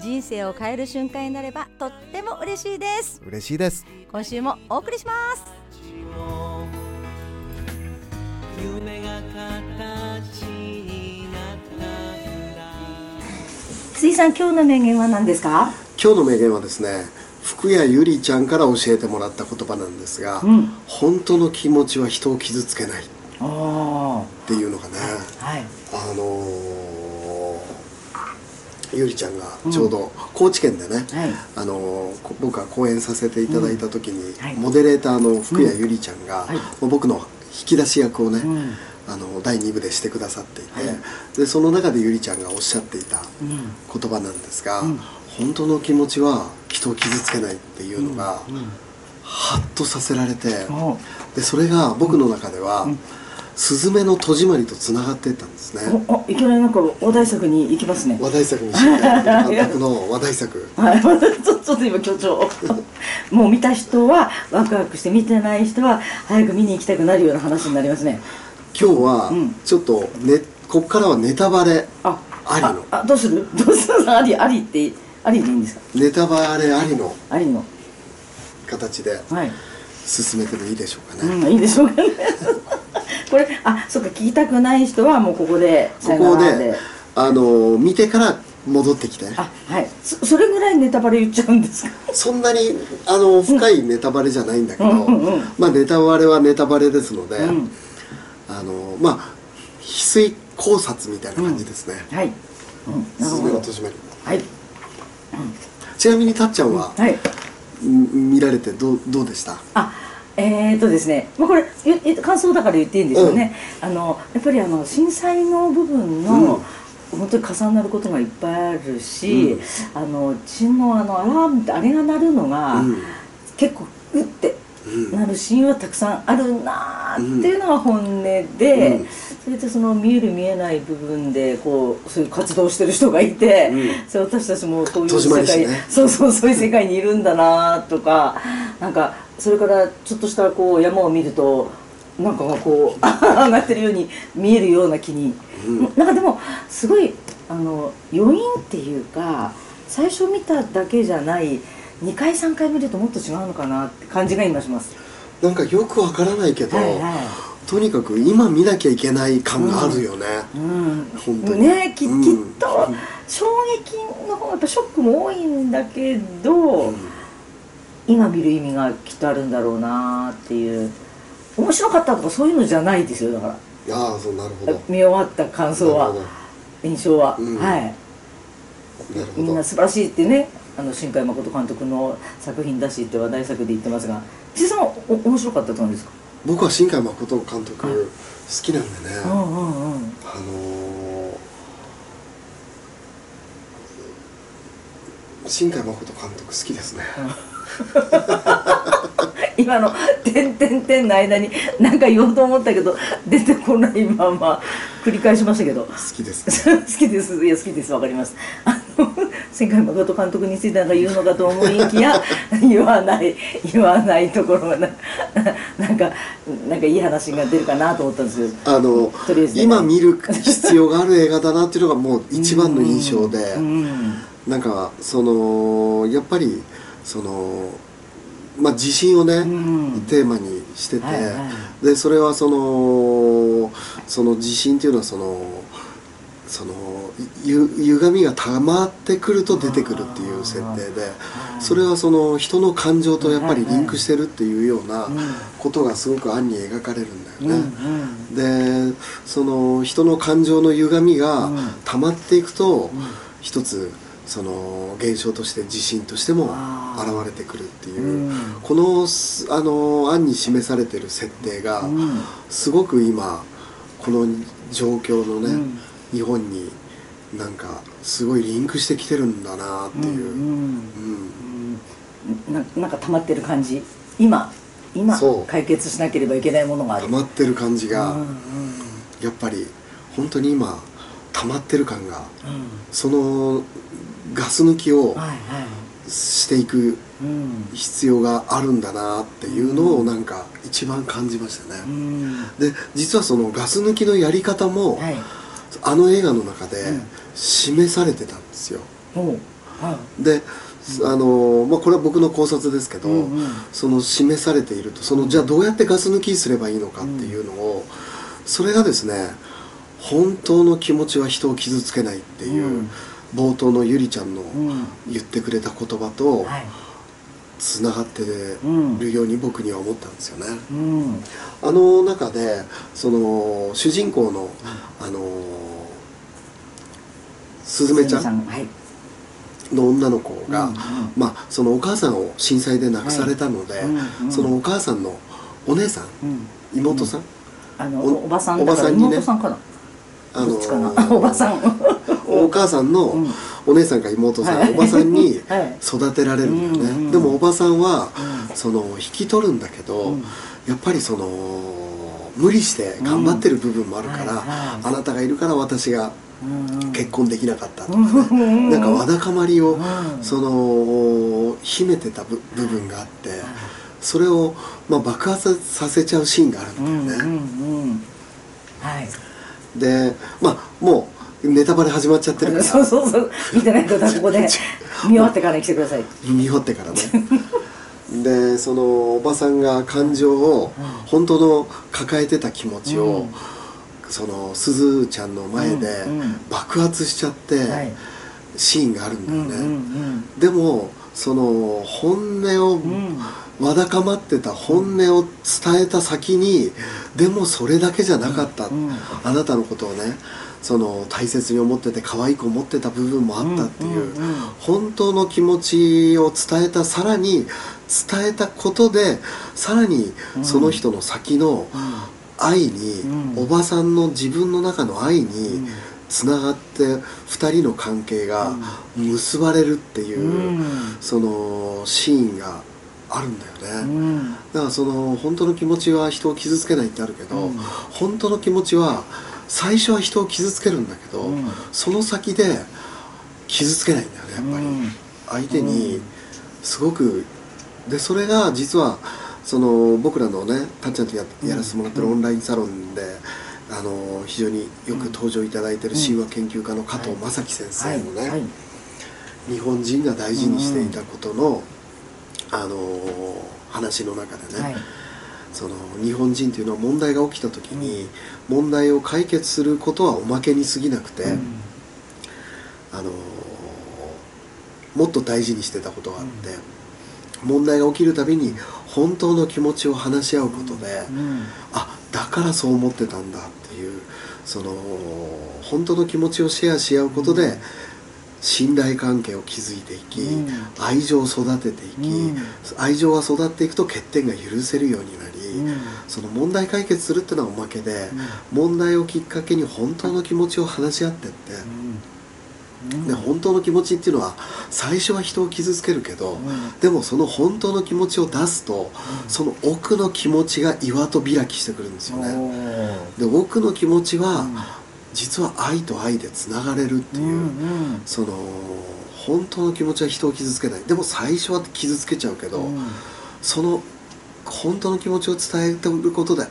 人生を変える瞬間になればとっても嬉しいです。嬉しいです。今週もお送りします。夢が形になったら水さん今日の名言は何ですか？今日の名言はですね福谷ゆりちゃんから教えてもらった言葉なんですが、うん。本当の気持ちは人を傷つけないっおていうのがね、はい。あのーゆりちゃんがちょうど高知県でね、はい。あの僕が講演させていただいた時に、はい。モデレーターの福谷ゆりちゃんが、う僕の引き出し役をね、うん。あの第2部でしてくださっていて、はい。でその中でゆりちゃんがおっしゃっていたうん。言葉なんですが、うん。本当の気持ちは人を傷つけないっていうのが、うん。ハッとさせられて、おでそれが僕の中では、スズメの戸締まりとつながってたんですね、おおいきなりなんか話題作に行きますね。話題作に新海 監督の話題作。はい、ちょちょっと今強調 もう見た人はワクワクして見てない人は早く見に行きたくなるような話になりますね。今日はうん。ちょっとねこっからはネタバレあありの。あどうする？どうする？ありありってありでいいんですか？ネタバレありの。ありの。形ではい、進めてもいいでしょうかね、うん、いいでしょうかねこれあそうか聞きたくない人はもうここでここであの見てから戻ってきて。あはい。そそれぐらいネタバレ言っちゃうんですか？そんなにあの深いネタバレじゃないんだけど、うんうんうん。まあネタバレはネタバレですので、うん。あのまあ翡翠考察みたいな感じですね、はい、うん、なるスズほど。メの戸締まりはい。ちなみにたっちゃんは、はい。ん見られてどうどうでした？あえーとですね、まあ、これ感想だから言っていいんですよね、あのやっぱりあの震災の部分の、本当に重なることがいっぱいあるし、あの地震のあのアラームってあれが鳴るのが、うん。結構うってうんなるシーンはたくさんあるなーっていうのが本音で、うん。それでその見える見えない部分でこうそういう活動してる人がいて、うん。そう私たちもそういう世界、ねそうそうそういう世界にいるんだなーとかなんかそれからちょっとしたこう山を見るとなんかがこう 上がってるように見えるような気に、うん。なんかでもすごいあの余韻っていうか最初見ただけじゃない2回3回見るともっと違うのかなって感じが今します。なんかよくわからないけど、はいはい。とにかく今見なきゃいけない感があるよね、うん。本当に。ねききっうんと衝撃の方がやっぱショックも多いんだけど、うん。今見る意味がきっとあるんだろうなっていう。面白かったとかそういうのじゃないですよだから。ああそうなるほど。見終わった感想は印象は、うん。はい。みんな素晴らしいってねあの新海誠監督の作品だしって話題作で言ってますが岸さんはお面白かったと思うんですか？僕は新海誠監督好きなんでね、うんうんうんあのー新海誠監督好きですね、今の「てんてんてん」の間に何か言おうと思ったけど出てこないまま繰り返しましたけど。好きですね。好きです。いや好きです。わかります新海誠監督についてなんか言うのかと思いきや 言わない言わないところがな なんかなんかいい話が出るかなと思ったんですよ。あのとりあえずね。今見る必要がある映画だなっていうのがもう一番の印象で、うんなんかそのやっぱりそのまあ地震をね、ん。テーマにしてて、はいはでそれはそのその地震っていうのはそのそのゆ歪みが溜まってくると出てくるっていう設定でそれはその人の感情とやっぱりリンクしてるっていうようなことがすごく暗に描かれるんだよね。でその人の感情の歪みがうん。溜まっていくと、一つその現象として地震としても現れてくるっていう、うん。このすあの案に示されてる設定が、うん。すごく今この状況のね、うん日本になんかすごいリンクしてきてるんだなっていう、うんうん。ななんか溜まってる感じ？今今解決しなければいけないものがある。溜まってる感じが、うんうん。やっぱり本当に今溜まってる感がうん。そのガス抜きをしていくうん。必要があるんだなっていうのをなんか一番感じましたね、うん。で実はそのガス抜きのやり方も、はいあの映画の中でうん。示されてたんですよ。で、あのまあ、これは僕の考察ですけど、うんうん。その示されているとそのじゃあどうやってガス抜きすればいいのかっていうのを、それがですね本当の気持ちは人を傷つけないっていう、うん。冒頭のゆりちゃんの言ってくれた言葉とはいつながってうんるように僕には思ったんですよね。うん。あの中でその主人公の、あのすずめちゃん。の女の子が、まあ、そのお母さんを震災で亡くされたので、そのお母さんのお姉さんうん。妹さん、あのおおばさんおだからばさんにね。妹さんかな。あどっちかな。ー おばさん。お母さんのうんお姉さんか妹さん、はいおばさんにはい。育てられるんだよね、うんうんでもおばさんは、うん。その引き取るんだけど、うん。やっぱりその無理して頑張ってる部分もあるから、うん。はいはい。あなたがいるから私がうんうん。結婚できなかったとかうね、んうん。なんかわだかまりを、うん。その秘めてた部部分があって、それを、まあ、爆発させちゃうシーンがあるうんんうんだよね、うん。はい。でまあもうネタバレ始まっちゃってるから。そうそうそう。見てない方はここで 見終わってから来てください。見終わってからね。でそのおばさんが感情を本当の抱えてた気持ちを、うん。そのすずちゃんの前でうんうん。爆発しちゃって、はい。シーンがあるんだうんよね、うん。でもその本音を、うん。わだかまってた本音を伝えた先にでもそれだけじゃなかった、うん。あなたのことをねその大切に思ってて可愛く思ってた部分もあったっていう,、本当の気持ちを伝えたさらに伝えたことでさらにその人の先の愛に、うん。おばさんの自分の中の愛にん。つながって2人の関係が結ばれるっていう、うん。そのシーンがあるんだよね、うん。だからその本当の気持ちは人を傷つけないってあるけど、うん。本当の気持ちは最初は人を傷つけるんだけど、うん。その先で傷つけないんだよねやっぱり、うん。相手にすごく。でそれが実はその僕らのねたっちゃんとややらせてもらってるオンラインサロンで、あの非常によく登場いただいてる神話研究家の加藤正樹先生のね、はい。はい。日本人が大事にしていたことの、あの話の中でね、はいその日本人というのは問題が起きた時に、問題を解決することはおまけに過ぎなくて、うん。あのもっと大事にしてたことがあって、問題が起きるたびに本当の気持ちを話し合うことで、うん。あだからそう思ってたんだっていうその本当の気持ちをシェアし合うことで信頼関係を築いていき、うん。愛情を育てていき、うん。愛情が育っていくと欠点が許せるようになり、うん。その問題解決するっていうのはおまけで、問題をきっかけに本当の気持ちを話し合ってって、うん。で本当の気持ちっていうのは最初は人を傷つけるけど、ん。でもその本当の気持ちを出すと、その奥の気持ちが岩と開きしてくるんですよおねー。で奥の気持ちは、うん。実は愛と愛でつながれるっていう、うんうん。その本当の気持ちは人を傷つけない。でも最初は傷つけちゃうけど、うん。その本当の気持ちを伝えてることで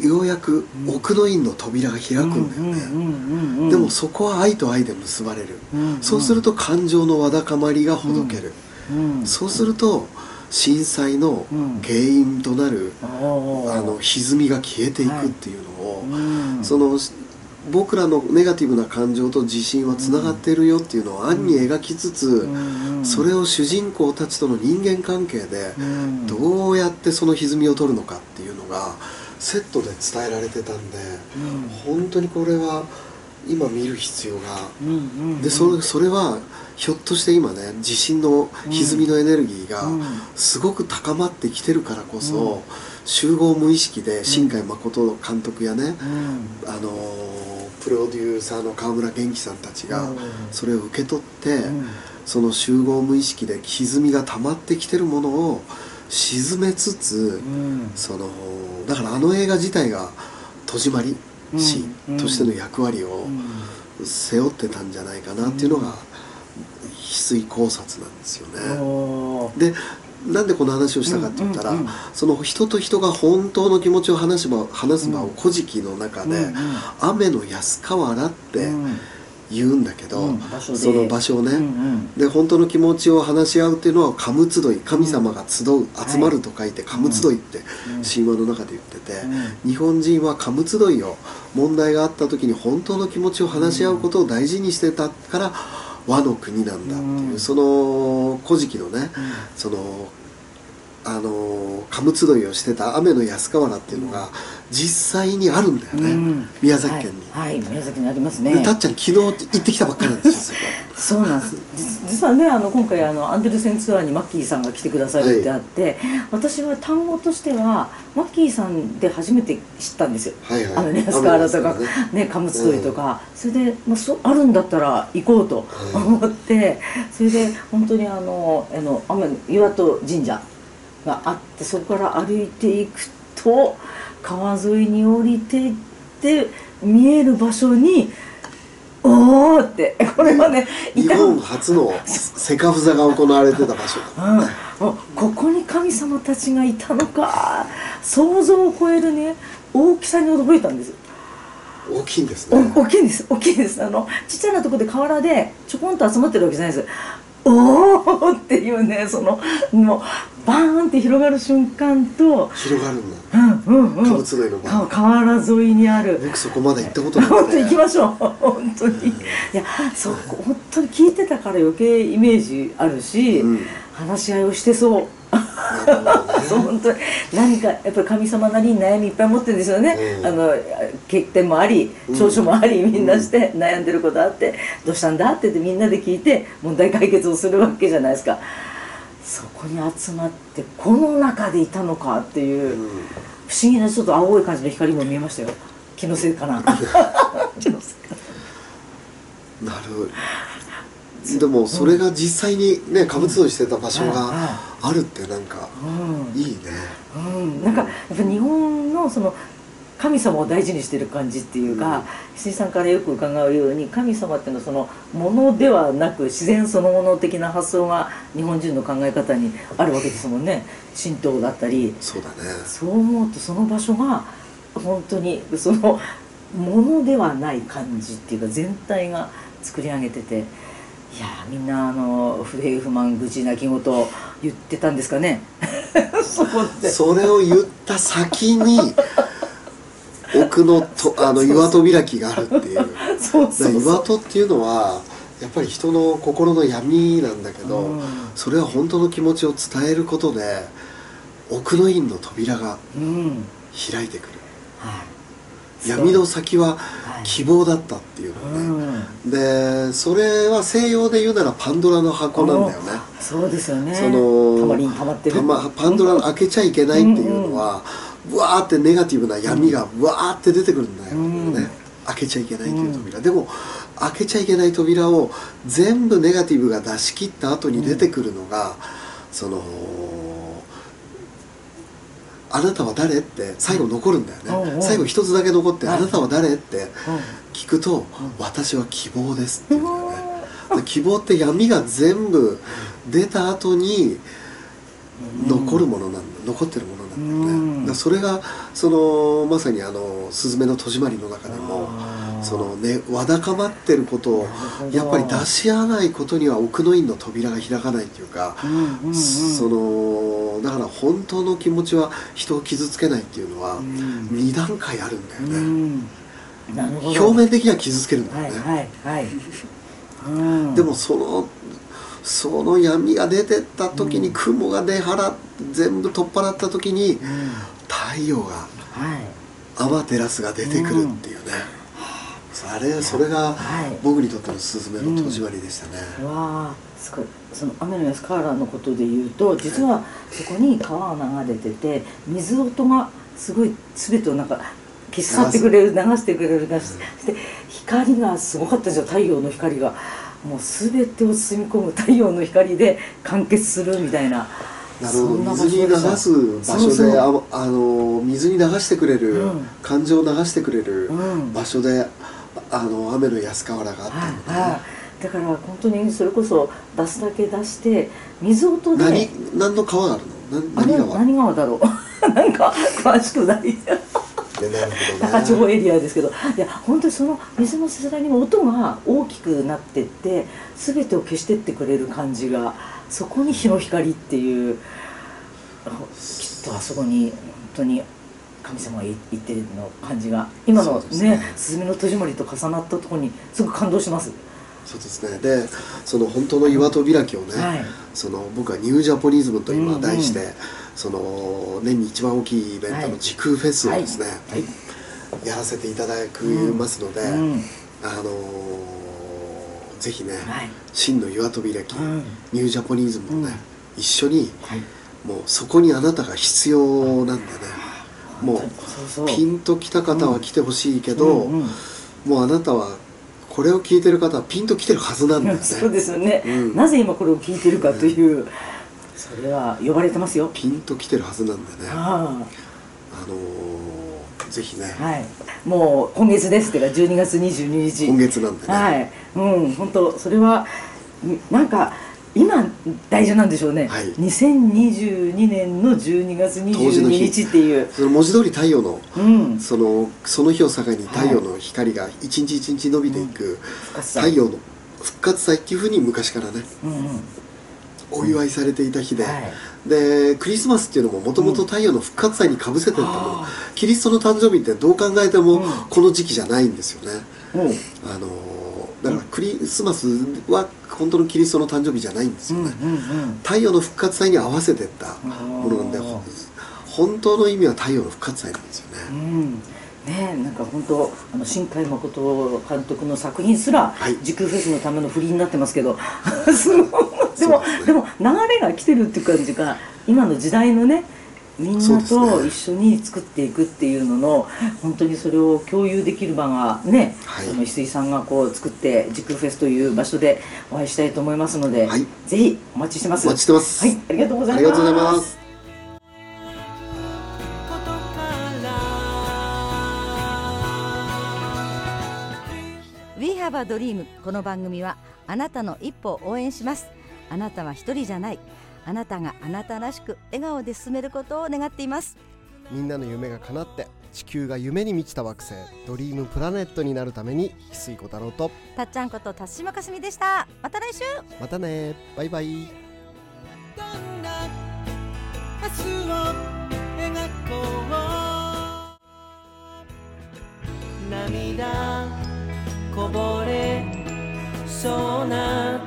ようやく奥の院の扉が開くんだよね、でもそこは愛と愛で結ばれる、うんうん。そうすると感情のわだかまりがほどける、うんそうすると震災の原因となる、あの歪みが消えていくっていうのを、うん。その僕らのネガティブな感情と自信はつながっているよっていうのを暗に描きつつ、うんそれを主人公たちとの人間関係でうん。どうやってその歪みを取るのかっていうのがセットで伝えられてたんで、うん。本当にこれは今見る必要が。でそれそれはひょっとして今ね地震の歪みのエネルギーがうん。すごく高まってきてるからこそ、集合無意識で新海誠監督やね、うん。あのープロデューサーの川村元気さんたちがうん。それを受け取って、うん。その集合無意識で歪みが溜まってきてるものを沈めつつ、うん。そのだからあの映画自体が戸締まり師うん。としての役割をうん。背負ってたんじゃないかなっていうのが翡翠考察なんですよね。でなんでこの話をしたかって言ったら、その人と人が本当の気持ちを話す場話す場を「古事記」の中で「うんうん雨の安河原」ってうん。言うんだけど、その場所をね、で本当の気持ちを話し合うっていうのは「カム集い」神様が集う集まると書いて「カム集い」ってうん。神話の中で言ってて、う日本人はカム集いを問題があった時に本当の気持ちを話し合うことを大事にしてたから和の国なんだっていう、うん。その「古事記」のね、そのあのカム集いをしてた雨の安河原っていうのが実際にあるんだよね、うん。宮崎県に。はい、はい宮崎にありますね。でたっちゃん昨日行ってきたばっかりなんですよ。そうなんです。実実はねあの今回あのアンデルセンツアーにマッキーさんが来てくださるってあって、私は単語としてはマッキーさんで初めて知ったんですよ。はいはい。あのねスカーラとかね。カムツトリとか、それで、まあ、そうあるんだったら行こうと思って、それで本当にあのあの雨岩戸神社があってそこから歩いていくと川沿いに降りていって見える場所におおってこれはね日本初のセカフザが行われてた場所。だうん、ここに神様たちがいたのか想像を超えるね大きさに驚いたんです。大きいんですおね大きいんです。大きいんです。あのちっちゃなところで河原でちょこんと集まってるわけじゃないです。おおっていうねそのもうバーンって広がる瞬間と広がるんだ。うんうんうん。の河原沿いにある。僕そこまで行ったことな 本くて当行きましょう。本当に。いやそう本当に聞いてたから余計イメージあるし、うん。話し合いをしてそう。そうね本当に。何かやっぱり神様なりに悩みいっぱい持ってるんですよね、うんあの欠点もあり長所もあり、みんなして悩んでることあってどうしたんだって言ってみんなで聞いて問題解決をするわけじゃないですかそこに集まってこの中でいたのかっていう、うん。不思議なちょっと青い感じの光も見えましたよ。気のせいかな。気のせいかな。なるでもそれが実際にねカム集いしてた場所うん。があるってなんかうん。いいね。うん、なんかやっぱ日本のその神様を大事にしてる感じっていうか、石井さんからよく伺うように神様っていうのはそのものではなく自然そのもの的な発想が日本人の考え方にあるわけですもんね。神道だったり。そうだね。そう思うとその場所が本当にそのものではない感じっていうか全体が作り上げてて。いやーみんなあの不平不満愚痴泣き言言ってたんですかね。そこって。それを言った先に奥のとあの岩戸開きがあるっていう。そうそう岩戸っていうのはやっぱり人の心の闇なんだけど、うん。それは本当の気持ちを伝えることで奥の院の扉がうん。開いてくる。はい。闇の先ははい希望だったっていううのね、ん。でそれは西洋で言うならパンドラの箱なんだよね。そうですよね。そのたまりにたまってる。たまパンドラの開けちゃいけないっていうのは、うわーってネガティブな闇がうわーって出てくるんだよ、うん。ね。開けちゃいけないっていう扉、でも開けちゃいけない扉を全部ネガティブが出し切った後に出てくるのが、そのあなたは誰って最後残るんだよね、最後一つだけ残って、うん。あなたは誰ってう聞くと、私は希望ですって言うんだよね、で希望って闇が全部出た後に残るものなんだ、残ってるものね、うん。だそれがそのまさにあの「すずめの戸締まり」の中でもそのねわだかまってることをやっぱり出し合わないことには奥の院の扉が開かないっていうか、んうんうんうん。そのだから本当の気持ちは人を傷つけないっていうのはん。2段階あるんだようね、表面的には傷つけるんだよね、はいはいはい。うん。でもそのその闇が出てった時に雲が出払全部取っ払った時にうん太陽がはい。アマテラスが出てくるっていうね、あれそれがはい。僕にとってのスズメの戸締まりでしたね、わあすごい。その雨の安河原のことで言うと実はそこに川が流れてて水音がすごい全てをなんか消し去ってくれる流してくれる流しして光がすごかったですよ太陽の光が。もう全てを包み込む太陽の光で完結するみたいななるほど。水に流す場所でそうそう。ああの水に流してくれる、うん。感情を流してくれるうん。場所で、あの雨の安河原があったのね、はいはい。だから本当にそれこそ出すだけ出して水音で。何何の川があるの？何川？何川だろう？なんか詳しくない。高千穂エリアですけど。いや本当にその水のせせらぎの音が大きくなってって全てを消してってくれる感じがそこに日の光っていうあきっとあそこに本当に神様がいいてるの感じが今のねね「すずめの戸締まり」と重なったところにすごく感動します。そうですね。でその本当の岩戸開きをね、はい。その僕はニュージャポニズムと今うんうん。題して、その年に一番大きいイベントはいの時空フェスをですね、はい。やらせていただきますので、うん。あのーぜひね、はい。真の岩戸開き、うん。ニュージャポニズムをね、うん。一緒にはい。もうそこにあなたが必要なんでねもうピンときた方は来てほしいけど、もうあなたはこれを聞いてる方はピンときてるはずなんだよね。そうですよね、うん。なぜ今これを聞いてるかという、それは呼ばれてますよ。ピンときてるはずなんでね。ああ。のーぜひね、あはいもう今月ですってか12月22日。今月なんでね、はい。うん。本当それはんなんか今大事なんでしょうね、はい。2022年の12月22当時の日日っていう。その文字通り太陽のうん。そのその日を境に太陽の光が一日一日伸びていく、復活祭。太陽の復活祭っていうふうに昔からね。うんうんお祝いされていた日で、はい。でクリスマスっていうのももともと太陽の復活祭にかぶせてったもの、あキリストの誕生日ってどう考えてもうん。この時期じゃないんですよね、もうあのーだからクリスマスは本当のキリストの誕生日じゃないんですよね、うんうんうん。太陽の復活祭に合わせてったものなんで本当の意味は太陽の復活祭なんですようね、ん。ねえなんか本当あの新海誠監督の作品すらはい。時空フェスのための振りになってますけど すごいでもですね。でも流れが来てるっていう感じが今の時代のねみんなと一緒に作っていくっていうのの本当にそれを共有できる場がね、はい。その石井さんがこう作って時空フェスという場所でお会いしたいと思いますので、はい。ぜひお待ちしてます。お待ちしてます。はい。ありがとうございます。ありがとうございます。ことから We have a dream この番組はあなたの一歩を応援しますあなたは一人じゃない。あなたがあなたらしく笑顔で進めることを願っています。みんなの夢が叶って地球が夢に満ちた惑星ドリームプラネットになるために翡翠小太郎と。たっちゃんこと辰島かすみでした。また来週。またね。バイバイ。どんな明日を描こう。涙こぼれそうな